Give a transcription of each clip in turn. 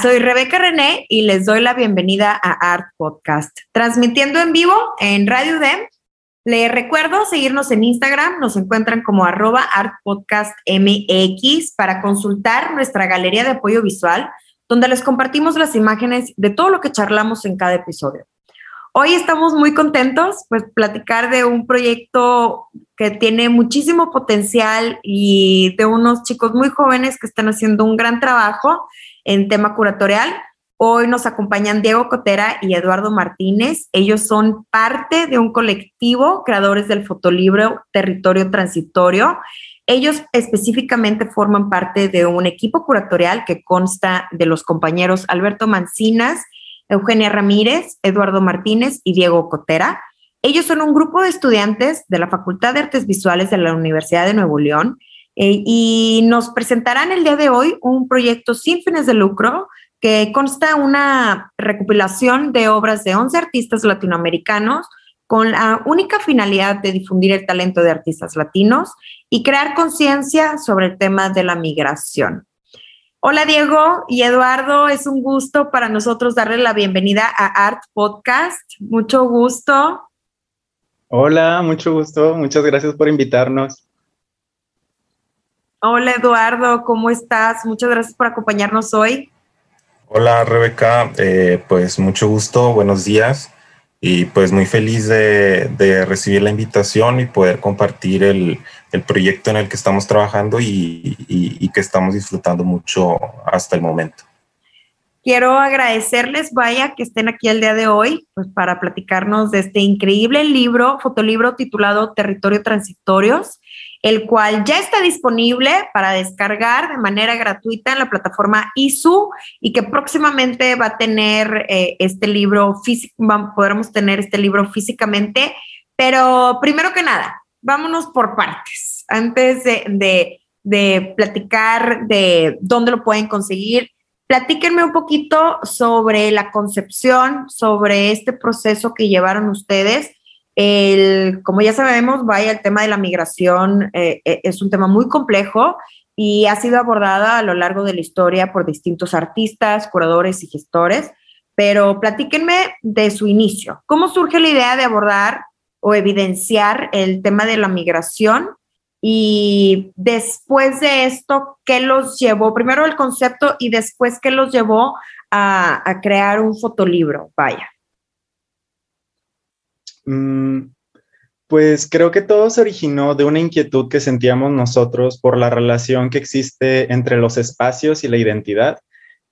Soy Rebeca René y les doy la bienvenida a Art Podcast, transmitiendo en vivo en Radio Dem. Les recuerdo seguirnos en Instagram, nos encuentran como arroba Art Podcast MX para consultar nuestra galería de apoyo visual, donde les compartimos las imágenes de todo lo que charlamos en cada episodio. Hoy estamos muy contentos, pues platicar de un proyecto que tiene muchísimo potencial y de unos chicos muy jóvenes que están haciendo un gran trabajo en tema curatorial. Hoy nos acompañan Diego Cotera y Eduardo Martínez. Ellos son parte de un colectivo, creadores del fotolibro Territorio Transitorio. Ellos específicamente forman parte de un equipo curatorial que consta de los compañeros Alberto Mancinas, Eugenia Ramírez, Eduardo Martínez y Diego Cotera. Ellos son un grupo de estudiantes de la Facultad de Artes Visuales de la Universidad de Nuevo León eh, y nos presentarán el día de hoy un proyecto sin fines de lucro que consta una recopilación de obras de 11 artistas latinoamericanos con la única finalidad de difundir el talento de artistas latinos y crear conciencia sobre el tema de la migración. Hola Diego y Eduardo, es un gusto para nosotros darle la bienvenida a Art Podcast. Mucho gusto. Hola, mucho gusto. Muchas gracias por invitarnos. Hola Eduardo, ¿cómo estás? Muchas gracias por acompañarnos hoy. Hola Rebeca, eh, pues mucho gusto, buenos días y pues muy feliz de, recibir la invitación y poder compartir el, proyecto en el que estamos trabajando y que estamos disfrutando mucho hasta el momento. Quiero agradecerles, vaya, que estén aquí el día de hoy, pues para platicarnos de este increíble libro, fotolibro titulado Territorio Transitorios, el cual ya está disponible para descargar de manera gratuita en la plataforma ISU y que próximamente va a tener eh, este libro físico, podremos tener este libro físicamente, pero primero que nada, vámonos por partes. Antes de, de platicar de dónde lo pueden conseguir, Platíquenme un poquito sobre la concepción, sobre este proceso que llevaron ustedes. El, como ya sabemos, vaya, el tema de la migración eh, eh, es un tema muy complejo y ha sido abordada a lo largo de la historia por distintos artistas, curadores y gestores, pero platíquenme de su inicio. ¿Cómo surge la idea de abordar o evidenciar el tema de la migración y después de esto, ¿qué los llevó? Primero el concepto y después, ¿qué los llevó a, crear un fotolibro? Vaya. Mm, pues creo que todo se originó de una inquietud que sentíamos nosotros por la relación que existe entre los espacios y la identidad.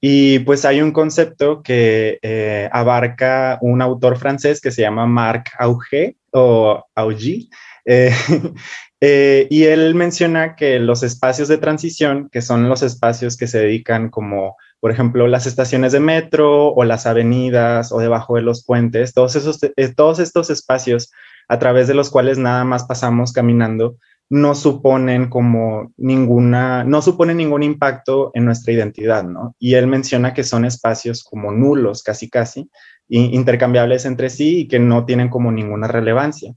Y pues hay un concepto que eh, abarca un autor francés que se llama Marc Auger o Augy, eh, Eh, y él menciona que los espacios de transición, que son los espacios que se dedican como, por ejemplo, las estaciones de metro o las avenidas o debajo de los puentes, todos, esos, eh, todos estos espacios a través de los cuales nada más pasamos caminando, no suponen como ninguna, no suponen ningún impacto en nuestra identidad, ¿no? Y él menciona que son espacios como nulos, casi casi, intercambiables entre sí y que no tienen como ninguna relevancia.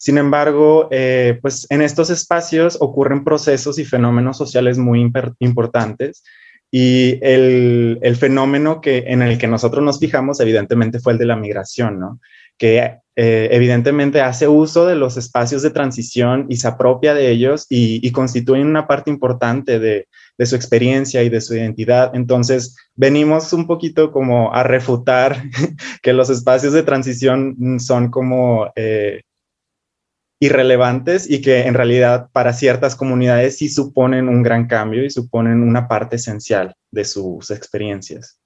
Sin embargo, eh, pues en estos espacios ocurren procesos y fenómenos sociales muy importantes y el, fenómeno que, en el que nosotros nos fijamos evidentemente fue el de la migración, ¿no? que eh, evidentemente hace uso de los espacios de transición y se apropia de ellos y, constituyen una parte importante de, su experiencia y de su identidad. Entonces, venimos un poquito como a refutar que los espacios de transición son como... Eh, irrelevantes y que en realidad para ciertas comunidades sí suponen un gran cambio y suponen una parte esencial de sus experiencias.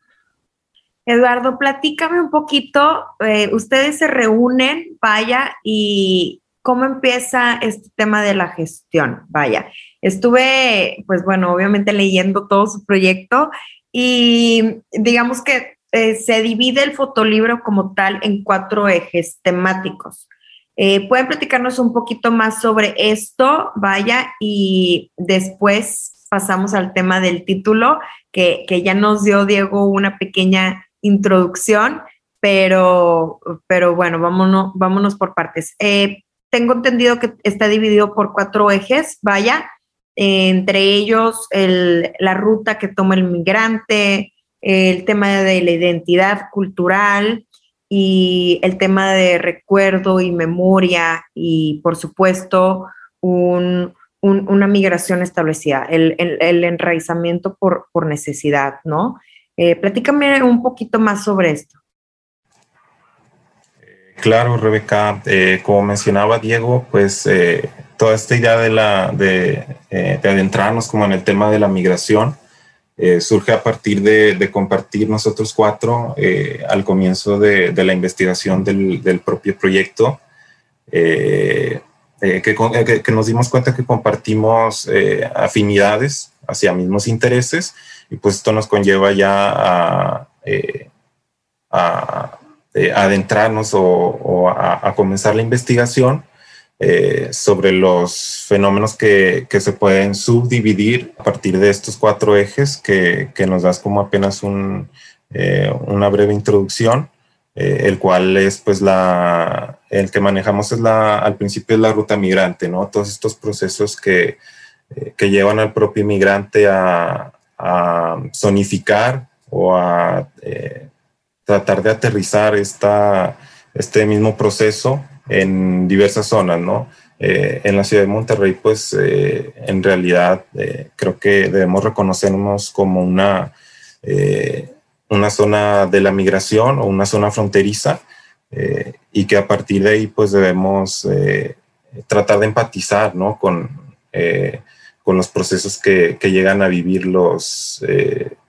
Eduardo, platícame un poquito, eh, ustedes se reúnen, vaya, y cómo empieza este tema de la gestión. Vaya, estuve, pues bueno, obviamente leyendo todo su proyecto y digamos que eh, se divide el fotolibro como tal en cuatro ejes temáticos. Eh, ¿Pueden platicarnos un poquito más sobre esto? Vaya, y después pasamos al tema del título, que, que ya nos dio Diego una pequeña introducción, pero, pero bueno, vámonos, vámonos por partes. Eh, tengo entendido que está dividido por cuatro ejes, vaya, entre ellos la ruta que toma el migrante, el tema de la identidad cultural y el tema de recuerdo y memoria y por supuesto una migración establecida, el, enraizamiento por, necesidad, ¿no? Eh, platícame un poquito más sobre esto. Claro, Rebeca, eh, como mencionaba Diego, pues eh, toda esta idea de, la, de, adentrarnos como en el tema de la migración surge a partir de, compartir nosotros cuatro al comienzo de, la investigación del, propio proyecto, que, que, nos dimos cuenta que compartimos afinidades hacia mismos intereses y pues esto nos conlleva ya a adentrarnos o, a, comenzar la investigación eh, sobre los fenómenos que, se pueden subdividir a partir de estos cuatro ejes que, nos das como apenas eh, una breve introducción, eh, el cual es pues la, el que manejamos es la, al principio es la ruta migrante, ¿no? Todos estos procesos que, que llevan al propio inmigrante a, a zonificar o a tratar de aterrizar esta, este mismo proceso en diversas zonas, ¿no? Eh, en la ciudad de Monterrey, pues eh, en realidad eh, creo que debemos reconocernos como una, una zona de la migración o una zona fronteriza y que a partir de ahí pues debemos tratar de empatizar ¿no? con, con los procesos que, que, llegan a vivir los,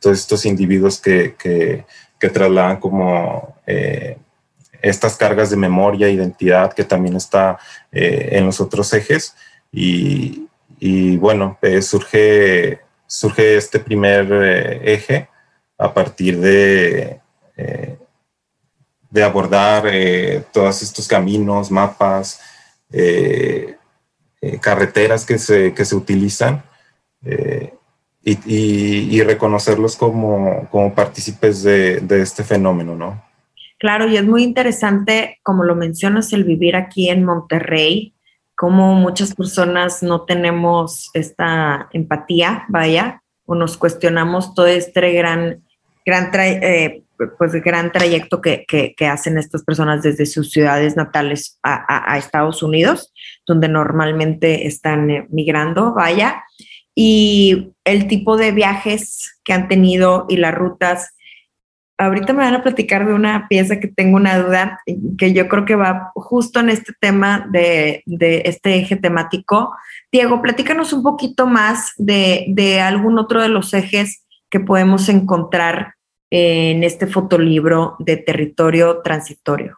todos estos individuos que, que trasladan como estas cargas de memoria, identidad, que también está eh, en los otros ejes. Y, bueno, eh, surge, surge este primer eje a partir de, de abordar todos estos caminos, mapas, carreteras que se, que se utilizan y, reconocerlos como, como partícipes de, de, este fenómeno, ¿no? Claro, y es muy interesante, como lo mencionas, el vivir aquí en Monterrey, como muchas personas no tenemos esta empatía, vaya, o nos cuestionamos todo este gran, gran, eh, pues, gran trayecto que, hacen estas personas desde sus ciudades natales a, a, Estados Unidos, donde normalmente están eh, migrando, vaya y el tipo de viajes que han tenido y las rutas. Ahorita me van a platicar de una pieza que tengo una duda, que yo creo que va justo en este tema de, este eje temático. Diego, platícanos un poquito más de, algún otro de los ejes que podemos encontrar en este fotolibro de territorio transitorio.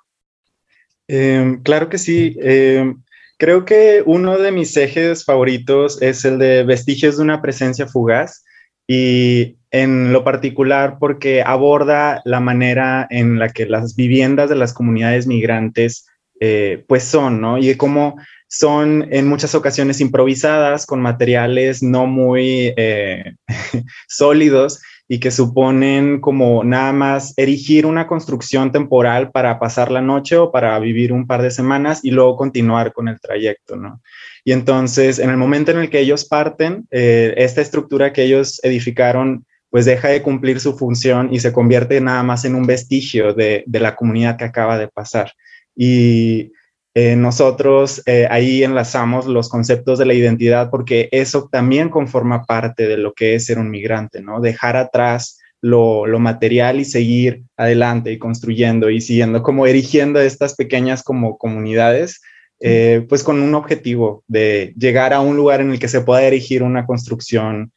Em, claro que sí. Em, Creo que uno de mis ejes favoritos es el de vestigios de una presencia fugaz y en lo particular porque aborda la manera en la que las viviendas de las comunidades migrantes eh, pues son, ¿no? Y cómo son en muchas ocasiones improvisadas con materiales no muy eh, sólidos y que suponen como nada más erigir una construcción temporal para pasar la noche o para vivir un par de semanas y luego continuar con el trayecto, ¿no? Y entonces, en el momento en el que ellos parten, eh, esta estructura que ellos edificaron pues deja de cumplir su función y se convierte nada más en un vestigio de, de la comunidad que acaba de pasar. Y eh, nosotros eh, ahí enlazamos los conceptos de la identidad porque eso también conforma parte de lo que es ser un migrante, ¿no? Dejar atrás lo, material y seguir adelante y construyendo y siguiendo, como erigiendo estas pequeñas como comunidades, eh, pues con un objetivo de llegar a un lugar en el que se pueda erigir una construcción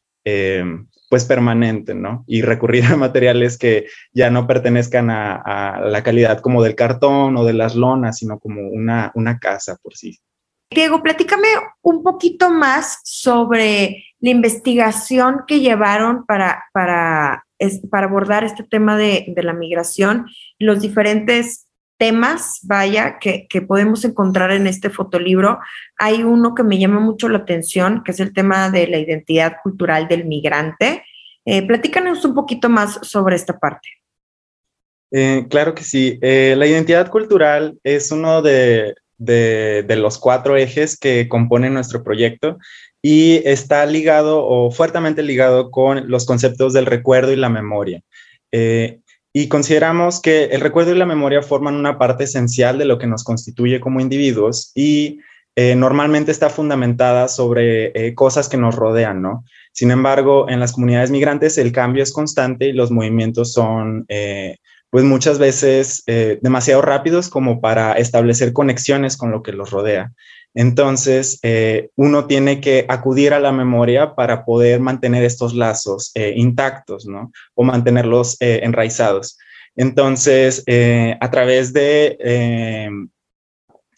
pues permanente, ¿no? Y recurrir a materiales que ya no pertenezcan a, la calidad como del cartón o de las lonas, sino como una, una casa por sí. Diego, platícame un poquito más sobre la investigación que llevaron para, para, para abordar este tema de, de, la migración, los diferentes temas, vaya, que, que, podemos encontrar en este fotolibro. Hay uno que me llama mucho la atención, que es el tema de la identidad cultural del migrante. Eh, platícanos un poquito más sobre esta parte. Eh, claro que sí. Eh, la identidad cultural es uno de, de, los cuatro ejes que componen nuestro proyecto y está ligado o fuertemente ligado con los conceptos del recuerdo y la memoria. Eh, y consideramos que el recuerdo y la memoria forman una parte esencial de lo que nos constituye como individuos y eh, normalmente está fundamentada sobre eh, cosas que nos rodean, ¿no? Sin embargo, en las comunidades migrantes el cambio es constante y los movimientos son pues muchas veces eh, demasiado rápidos como para establecer conexiones con lo que los rodea. Entonces, eh, uno tiene que acudir a la memoria para poder mantener estos lazos eh, intactos, ¿no? O mantenerlos enraizados. Entonces, a través de...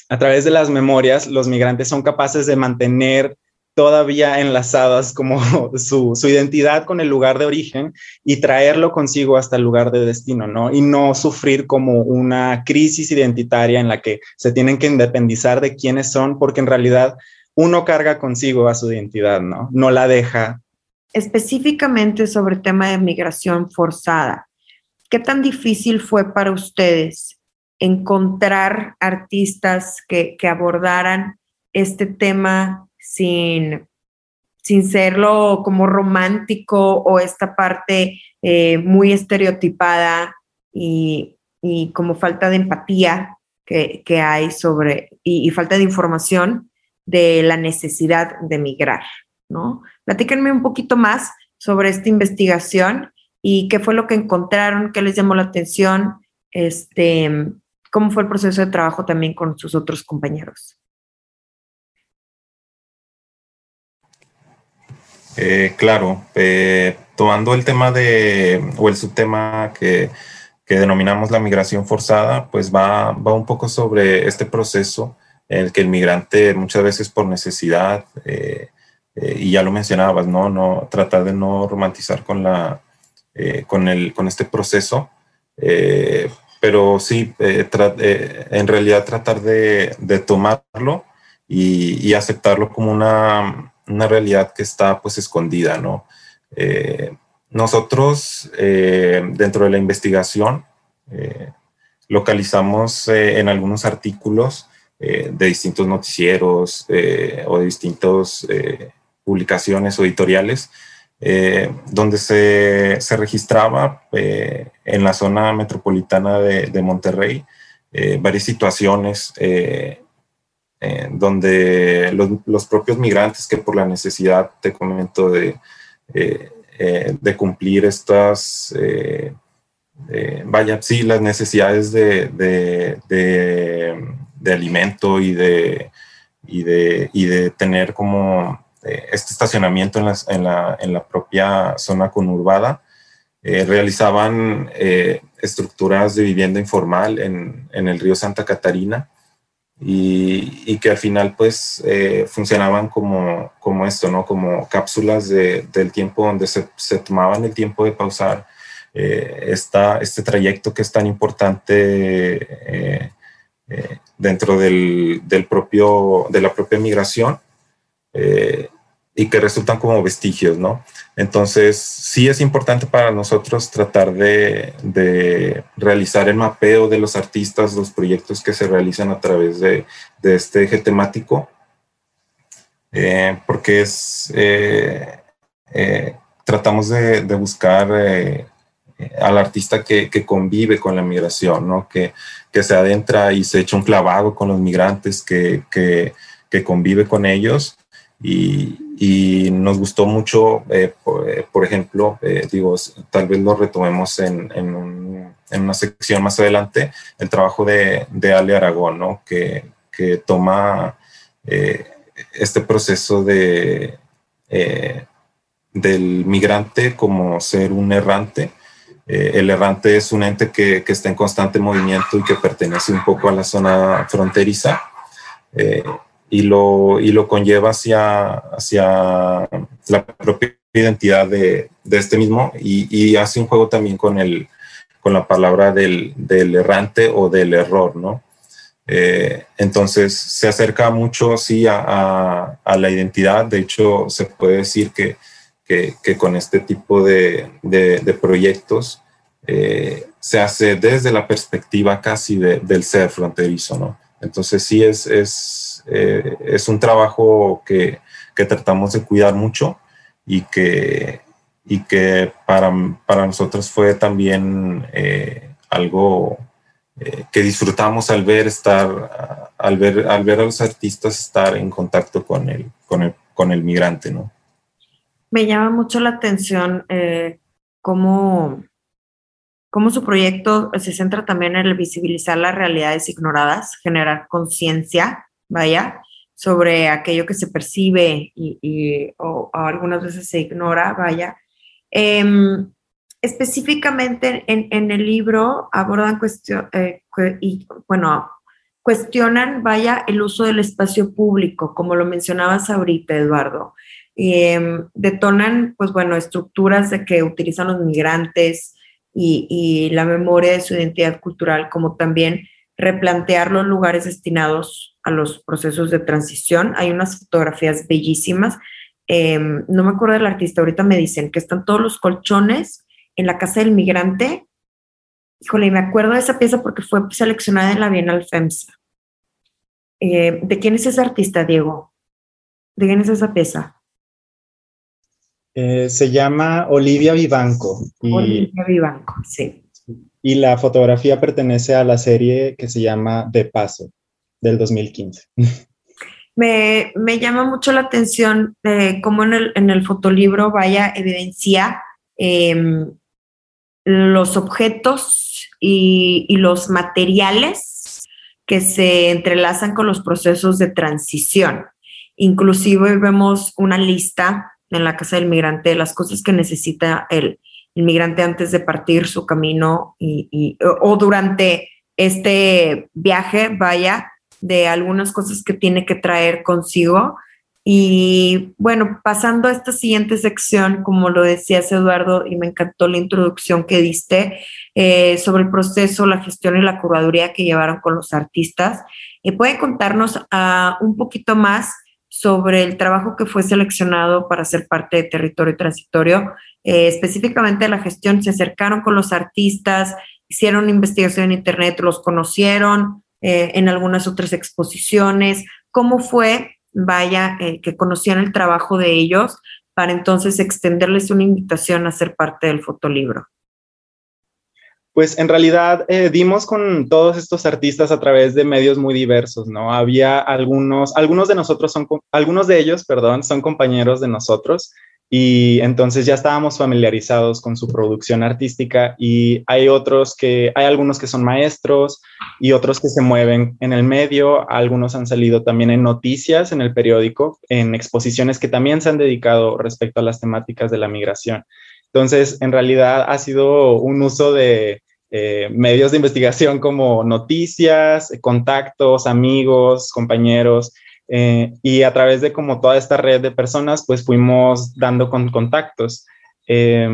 a través de las memorias, los migrantes son capaces de mantener todavía enlazadas como su, identidad con el lugar de origen y traerlo consigo hasta el lugar de destino, ¿no? Y no sufrir como una crisis identitaria en la que se tienen que independizar de quiénes son, porque en realidad uno carga consigo a su identidad, ¿no? No la deja. Específicamente sobre el tema de migración forzada, ¿qué tan difícil fue para ustedes encontrar artistas que, que abordaran este tema sin, sin serlo como romántico o esta parte eh, muy estereotipada y, como falta de empatía que, hay sobre y, falta de información de la necesidad de migrar, ¿no? Platíquenme un poquito más sobre esta investigación y qué fue lo que encontraron, qué les llamó la atención, este, cómo fue el proceso de trabajo también con sus otros compañeros. Eh, claro, eh, tomando el tema de, o el subtema que, que, denominamos la migración forzada, pues va, va, un poco sobre este proceso en el que el migrante muchas veces por necesidad, eh, y ya lo mencionabas, ¿no? no tratar de no romantizar con, la, con, el, con este proceso, pero sí, en realidad tratar de, de tomarlo y, y aceptarlo como una una realidad que está pues escondida, ¿no? Eh, nosotros eh, dentro de la investigación eh, localizamos en algunos artículos de distintos noticieros o de distintas publicaciones o editoriales donde se, se registraba en la zona metropolitana de, de Monterrey varias situaciones eh, donde los, propios migrantes que por la necesidad, te comento, de, eh, eh, de cumplir estas, vaya, sí, las necesidades de, de, alimento y de, y de, y de tener como este estacionamiento en, en, la, en, la, propia zona conurbada, realizaban estructuras de vivienda informal en, en el río Santa Catarina y, que al final pues eh, funcionaban como, como esto, ¿no? Como cápsulas de, del tiempo donde se, tomaban el tiempo de pausar eh, esta, este trayecto que es tan importante eh, dentro del, del, propio, de la propia migración y que resultan como vestigios, ¿no? Entonces, sí es importante para nosotros tratar de, de, realizar el mapeo de los artistas, los proyectos que se realizan a través de, de este eje temático, eh, porque es, eh, eh, tratamos de, buscar al artista que, que, convive con la migración, ¿no? Que, que, se adentra y se echa un clavado con los migrantes, que, que convive con ellos y, y nos gustó mucho, eh, eh, por, ejemplo, eh, digo, tal vez lo retomemos en, en, en, una sección más adelante, el trabajo de, de Ale Aragón, ¿no? que, que toma este proceso de, del migrante como ser un errante. el errante es un ente que, que, está en constante movimiento y que pertenece un poco a la zona fronteriza y, lo, y lo conlleva hacia, hacia la propia identidad de, de este mismo y, y, hace un juego también con, el, con la palabra del, del errante o del error, ¿no? Eh, entonces se acerca mucho, sí, a, a, la identidad. De hecho, se puede decir que, que, que con este tipo de, de, de proyectos eh, se hace desde la perspectiva casi del ser fronterizo, ¿no? Entonces sí es, es, eh, es un trabajo que, que, tratamos de cuidar mucho y que, y que para, para nosotros fue también algo eh, que disfrutamos al ver estar, al ver, al ver a los artistas estar en contacto con el, con el, con el migrante, ¿no? Me llama mucho la atención eh, cómo, cómo su proyecto se centra también en el visibilizar las realidades ignoradas, generar conciencia, vaya, sobre aquello que se percibe y, o, algunas veces se ignora, vaya. Eh, específicamente en, en, el libro abordan cuestión, eh, y, bueno, cuestionan, vaya, el uso del espacio público, como lo mencionabas ahorita, Eduardo. Eh, detonan, pues bueno, estructuras de que utilizan los migrantes y, y, la memoria de su identidad cultural, como también replantear los lugares destinados a los procesos de transición. Hay unas fotografías bellísimas. Eh, no me acuerdo del artista, ahorita me dicen que están todos los colchones en la Casa del Migrante. Híjole, me acuerdo de esa pieza porque fue seleccionada en la Bienal FEMSA. Eh, ¿De quién es ese artista, Diego? ¿De quién es esa pieza? Eh, se llama Olivia Vivanco. Y, Olivia Vivanco, sí. Y la fotografía pertenece a la serie que se llama De Paso, del 2015. Me, me llama mucho la atención eh, cómo en el, en el fotolibro vaya evidencia eh, los objetos y, y, los materiales que se entrelazan con los procesos de transición. Inclusive vemos una lista en la Casa del Migrante de las cosas que necesita el, el migrante antes de partir su camino y, y, o durante este viaje, vaya, de algunas cosas que tiene que traer consigo. Y bueno, pasando a esta siguiente sección, como lo decías Eduardo, y me encantó la introducción que diste eh, sobre el proceso, la gestión y la curaduría que llevaron con los artistas, eh, ¿pueden contarnos uh, un poquito más sobre el trabajo que fue seleccionado para ser parte de Territorio Transitorio? Eh, específicamente la gestión, se acercaron con los artistas, hicieron investigación en Internet, los conocieron eh, en algunas otras exposiciones. ¿Cómo fue vaya, eh, que conocían el trabajo de ellos, para entonces extenderles una invitación a ser parte del fotolibro? Pues en realidad eh, dimos con todos estos artistas a través de medios muy diversos, ¿no? Había algunos, algunos de nosotros son, algunos de ellos, perdón, son compañeros de nosotros y entonces ya estábamos familiarizados con su producción artística y hay otros que, hay algunos que son maestros y otros que se mueven en el medio, algunos han salido también en noticias en el periódico, en exposiciones que también se han dedicado respecto a las temáticas de la migración. Entonces, en realidad ha sido un uso de eh, medios de investigación como noticias, contactos, amigos, compañeros, eh, y a través de como toda esta red de personas, pues fuimos dando con contactos. Eh,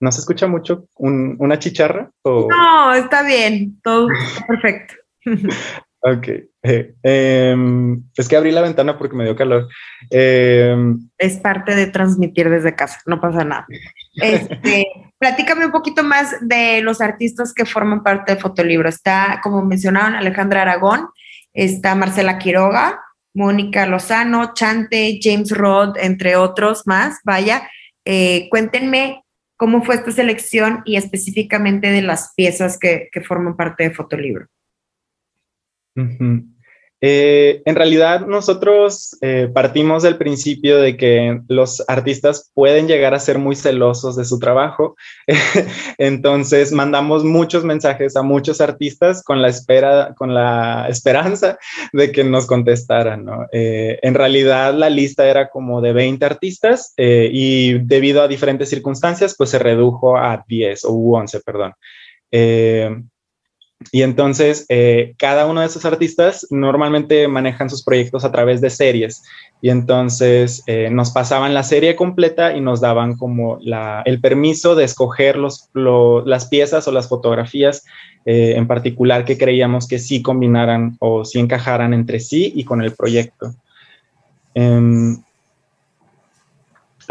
¿No se escucha mucho un, una chicharra? O? No, está bien, todo está perfecto. ok. Eh, em, es que abrí la ventana porque me dio calor. Em, es parte de transmitir desde casa, no pasa nada. Este, platícame un poquito más de los artistas que forman parte de Fotolibro. Está, como mencionaron, Alejandra Aragón, está Marcela Quiroga, Mónica Lozano, Chante, James Rod, entre otros más. Vaya, eh, cuéntenme cómo fue esta selección y específicamente de las piezas que, forman parte de Fotolibro. Eh, en realidad nosotros eh, partimos del principio de que los artistas pueden llegar a ser muy celosos de su trabajo, entonces mandamos muchos mensajes a muchos artistas con la, espera, con la esperanza de que nos contestaran. ¿no? Eh, en realidad la lista era como de 20 artistas eh, y debido a diferentes circunstancias pues se redujo a 10 o 11, perdón. Eh, Y entonces, eh, cada uno de esos artistas normalmente manejan sus proyectos a través de series. Y entonces eh, nos pasaban la serie completa y nos daban como el permiso de escoger los, las piezas o las fotografías eh, en particular que creíamos que sí combinaran o sí encajaran entre sí y con el proyecto. Em,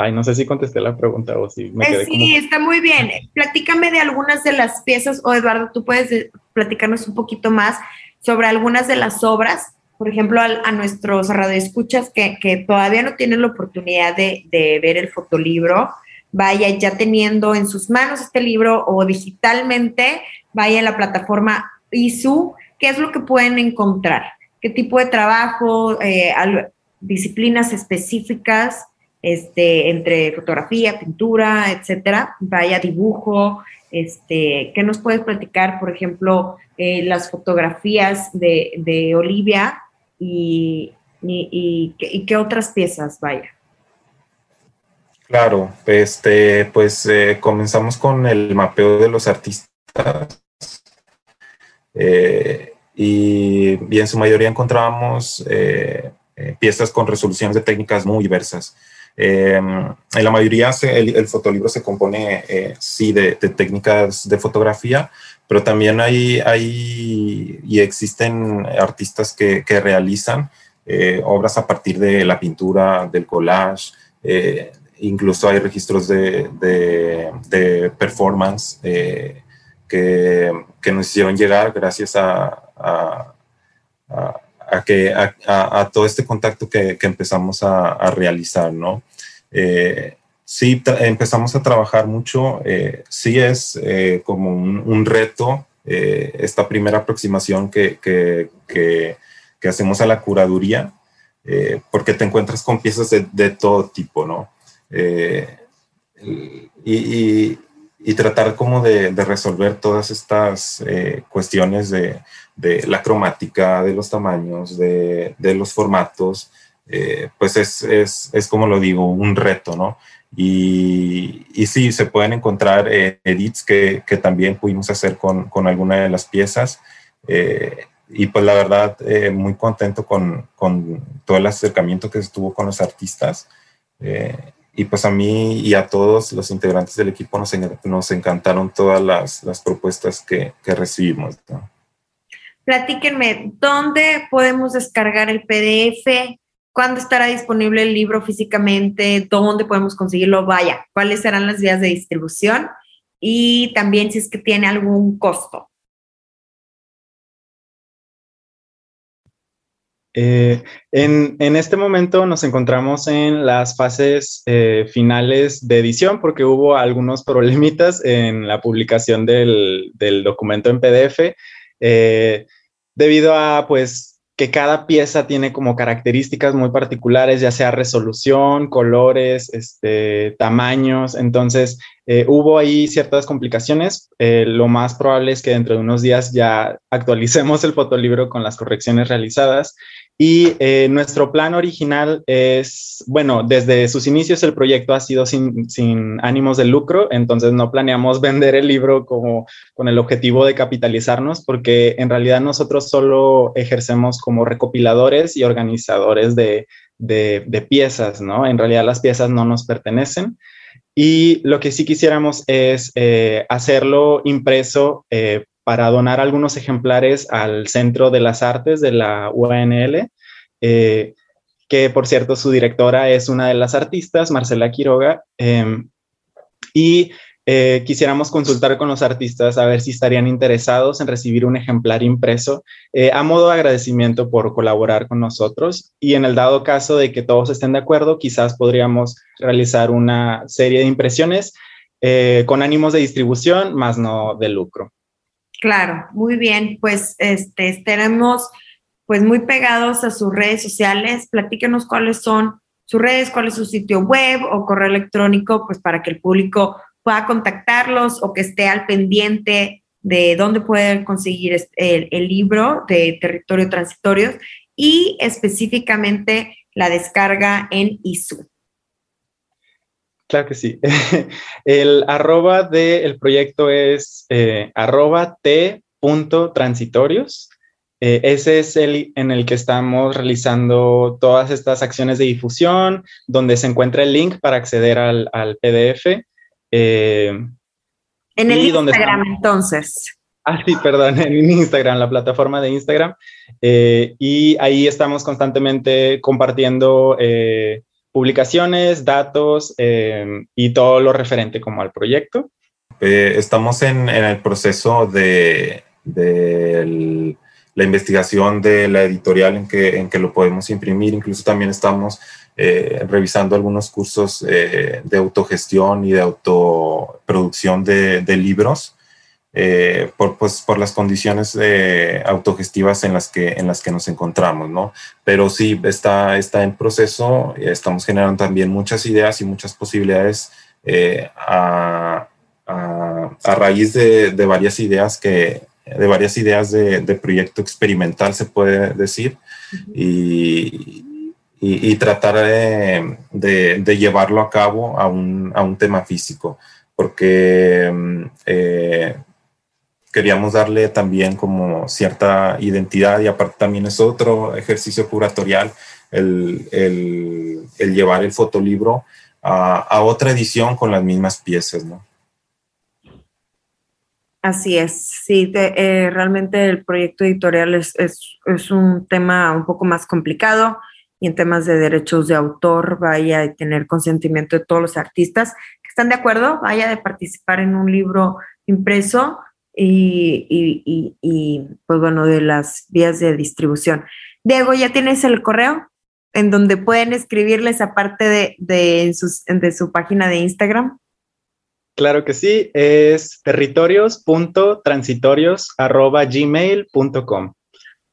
Ay, no sé si contesté la pregunta o si me quedé Sí, está muy bien. Platícame de algunas de las piezas, o Eduardo, tú puedes eh, platicarnos un poquito más sobre algunas de las obras, por ejemplo, a, nuestros radioescuchas que, que todavía no tienen la oportunidad de, de ver el fotolibro, vaya ya teniendo en sus manos este libro o digitalmente, vaya a la plataforma ISU, ¿qué es lo que pueden encontrar? ¿Qué tipo de trabajo, eh, disciplinas específicas este, entre fotografía, pintura, etcétera, vaya dibujo, este, ¿qué nos puedes platicar, por ejemplo, eh, las fotografías de, Olivia y, qué otras piezas, vaya? Claro, este, pues eh, comenzamos con el mapeo de los artistas eh, y, en su mayoría encontrábamos piezas con resoluciones de técnicas muy diversas. Em, en la mayoría el, fotolibro se compone, eh, sí, de, técnicas de fotografía, pero también hay, hay y existen artistas que, que realizan eh, obras a partir de la pintura, del collage, eh, incluso hay registros de, de, performance que, que, nos hicieron llegar gracias a que, a, todo este contacto que, que empezamos a, realizar, ¿no? Eh, sí, empezamos a trabajar mucho, eh, sí es eh, como un, reto esta primera aproximación que, que, que, hacemos a la curaduría, porque te encuentras con piezas de, de todo tipo, ¿no? y, y, tratar como de, de, resolver todas estas cuestiones de, de, la cromática, de los tamaños, de, de los formatos, eh, pues es, es, es, como lo digo, un reto, ¿no? Y, y sí, se pueden encontrar eh, edits que, que, también pudimos hacer con, con alguna de las piezas. Eh, y pues la verdad, muy contento con, con, todo el acercamiento que estuvo con los artistas. Y pues a mí y a todos los integrantes del equipo nos, nos encantaron todas las, las propuestas que, que recibimos. Platíquenme, ¿dónde podemos descargar el PDF? ¿Cuándo estará disponible el libro físicamente? ¿Dónde podemos conseguirlo? Vaya, ¿cuáles serán las vías de distribución? Y también si es que tiene algún costo. Eh, en, este momento nos encontramos en las fases eh, finales de edición porque hubo algunos problemitas en la publicación del, documento en PDF eh, debido a pues que cada pieza tiene como características muy particulares, ya sea resolución, colores, este, tamaños. Entonces, eh, hubo ahí ciertas complicaciones. Eh, lo más probable es que dentro de unos días ya actualicemos el fotolibro con las correcciones realizadas y eh, nuestro plan original es, bueno, desde sus inicios el proyecto ha sido sin, sin, ánimos de lucro, entonces no planeamos vender el libro como con el objetivo de capitalizarnos, porque en realidad nosotros solo ejercemos como recopiladores y organizadores de, de, piezas, ¿no? En realidad las piezas no nos pertenecen. Y lo que sí quisiéramos es eh, hacerlo impreso eh, para donar algunos ejemplares al Centro de las Artes de la UNL, eh, que por cierto su directora es una de las artistas, Marcela Quiroga, em, y eh, quisiéramos consultar con los artistas a ver si estarían interesados en recibir un ejemplar impreso eh, a modo de agradecimiento por colaborar con nosotros y en el dado caso de que todos estén de acuerdo, quizás podríamos realizar una serie de impresiones con ánimos de distribución, más no de lucro. Claro, muy bien. Pues este, estaremos pues muy pegados a sus redes sociales. Platíquenos cuáles son sus redes, cuál es su sitio web o correo electrónico, pues para que el público pueda contactarlos o que esté al pendiente de dónde pueden conseguir el, el libro de territorio transitorio y específicamente la descarga en ISU. Claro que sí. el arroba del proyecto es eh, arroba T. Eh, ese es el en el que estamos realizando todas estas acciones de difusión, donde se encuentra el link para acceder al, PDF. Eh, en el Instagram, entonces. Ah, sí, perdón, en Instagram, la plataforma de Instagram. Eh, y ahí estamos constantemente compartiendo publicaciones, datos y todo lo referente como al proyecto. estamos en, el proceso de, la investigación de la editorial en que, lo podemos imprimir. Incluso también estamos eh, revisando algunos cursos eh, de autogestión y de autoproducción de libros. Eh, por, pues, por las condiciones autogestivas en las, que, en las que nos encontramos, ¿no? Pero sí, está, está en proceso, estamos generando también muchas ideas y muchas posibilidades a, a, a, raíz de, de, varias ideas que, de varias ideas de, proyecto experimental, se puede decir, y, y, tratar de, llevarlo a cabo a un, a un tema físico, porque mm, eh, queríamos darle también como cierta identidad y aparte también es otro ejercicio curatorial el, el, el llevar el fotolibro a, a, otra edición con las mismas piezas, ¿no? Así es, sí, eh, realmente el proyecto editorial es, es, un tema un poco más complicado y en temas de derechos de autor vaya a tener consentimiento de todos los artistas que están de acuerdo, vaya de participar en un libro impreso y, y, y, pues bueno, de las vías de distribución. Diego, ¿ya tienes el correo en donde pueden escribirles aparte de, de, de su página de Instagram? Claro que sí, es territorios.transitorios.gmail.com.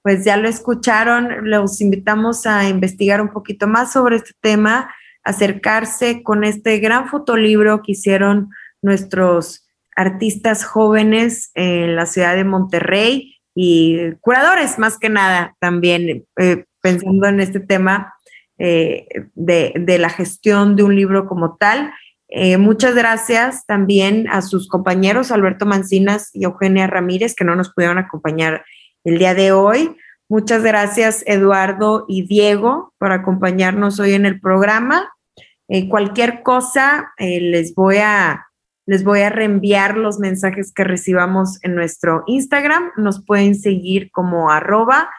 Pues ya lo escucharon, los invitamos a investigar un poquito más sobre este tema, acercarse con este gran fotolibro que hicieron nuestros artistas jóvenes en la ciudad de Monterrey y curadores más que nada también, eh, pensando en este tema eh, de, de la gestión de un libro como tal eh, muchas gracias también a sus compañeros Alberto Mancinas y Eugenia Ramírez que no nos pudieron acompañar el día de hoy. Muchas gracias Eduardo y Diego por acompañarnos hoy en el programa. Cualquier cosa les voy a les voy a reenviar los mensajes que recibamos en nuestro Instagram. Nos pueden seguir como arroba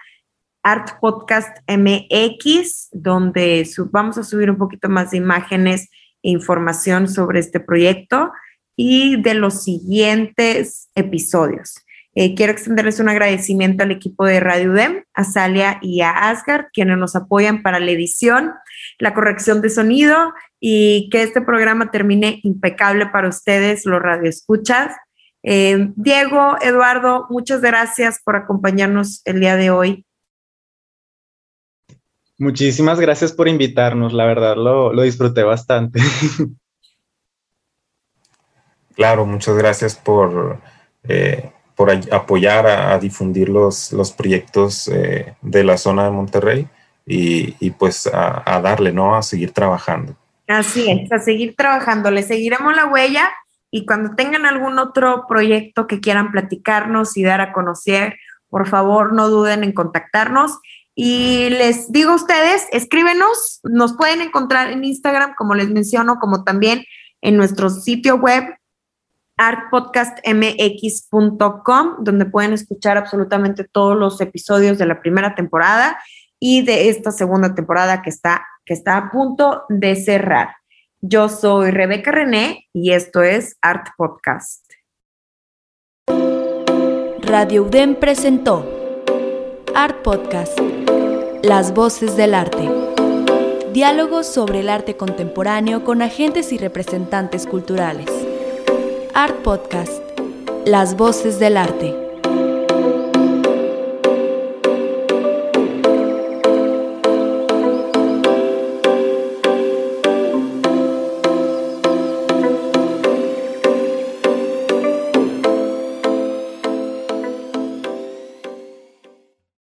artpodcastmx, donde vamos a subir un poquito más de imágenes información sobre este proyecto y de los siguientes episodios. Eh, quiero extenderles un agradecimiento al equipo de Radio UDEM, a Salia y a Asgard, quienes nos apoyan para la edición, la corrección de sonido y que este programa termine impecable para ustedes, los radioescuchas. Eh, Diego, Eduardo, muchas gracias por acompañarnos el día de hoy Muchísimas gracias por invitarnos, la verdad lo, disfruté bastante. Claro, muchas gracias por, eh, por apoyar a, difundir los, los proyectos eh, de la zona de Monterrey y, pues a, darle, ¿no? A seguir trabajando. Así es, a seguir trabajando. Le seguiremos la huella y cuando tengan algún otro proyecto que quieran platicarnos y dar a conocer, por favor no duden en contactarnos y les digo a ustedes, escríbenos, nos pueden encontrar en Instagram, como les menciono, como también en nuestro sitio web artpodcastmx.com, donde pueden escuchar absolutamente todos los episodios de la primera temporada y de esta segunda temporada que está, que está a punto de cerrar. Yo soy Rebeca René y esto es Art Podcast. Radio UDEM presentó Art Podcast. Las voces del arte. Diálogos sobre el arte contemporáneo con agentes y representantes culturales. Art Podcast. Las voces del arte.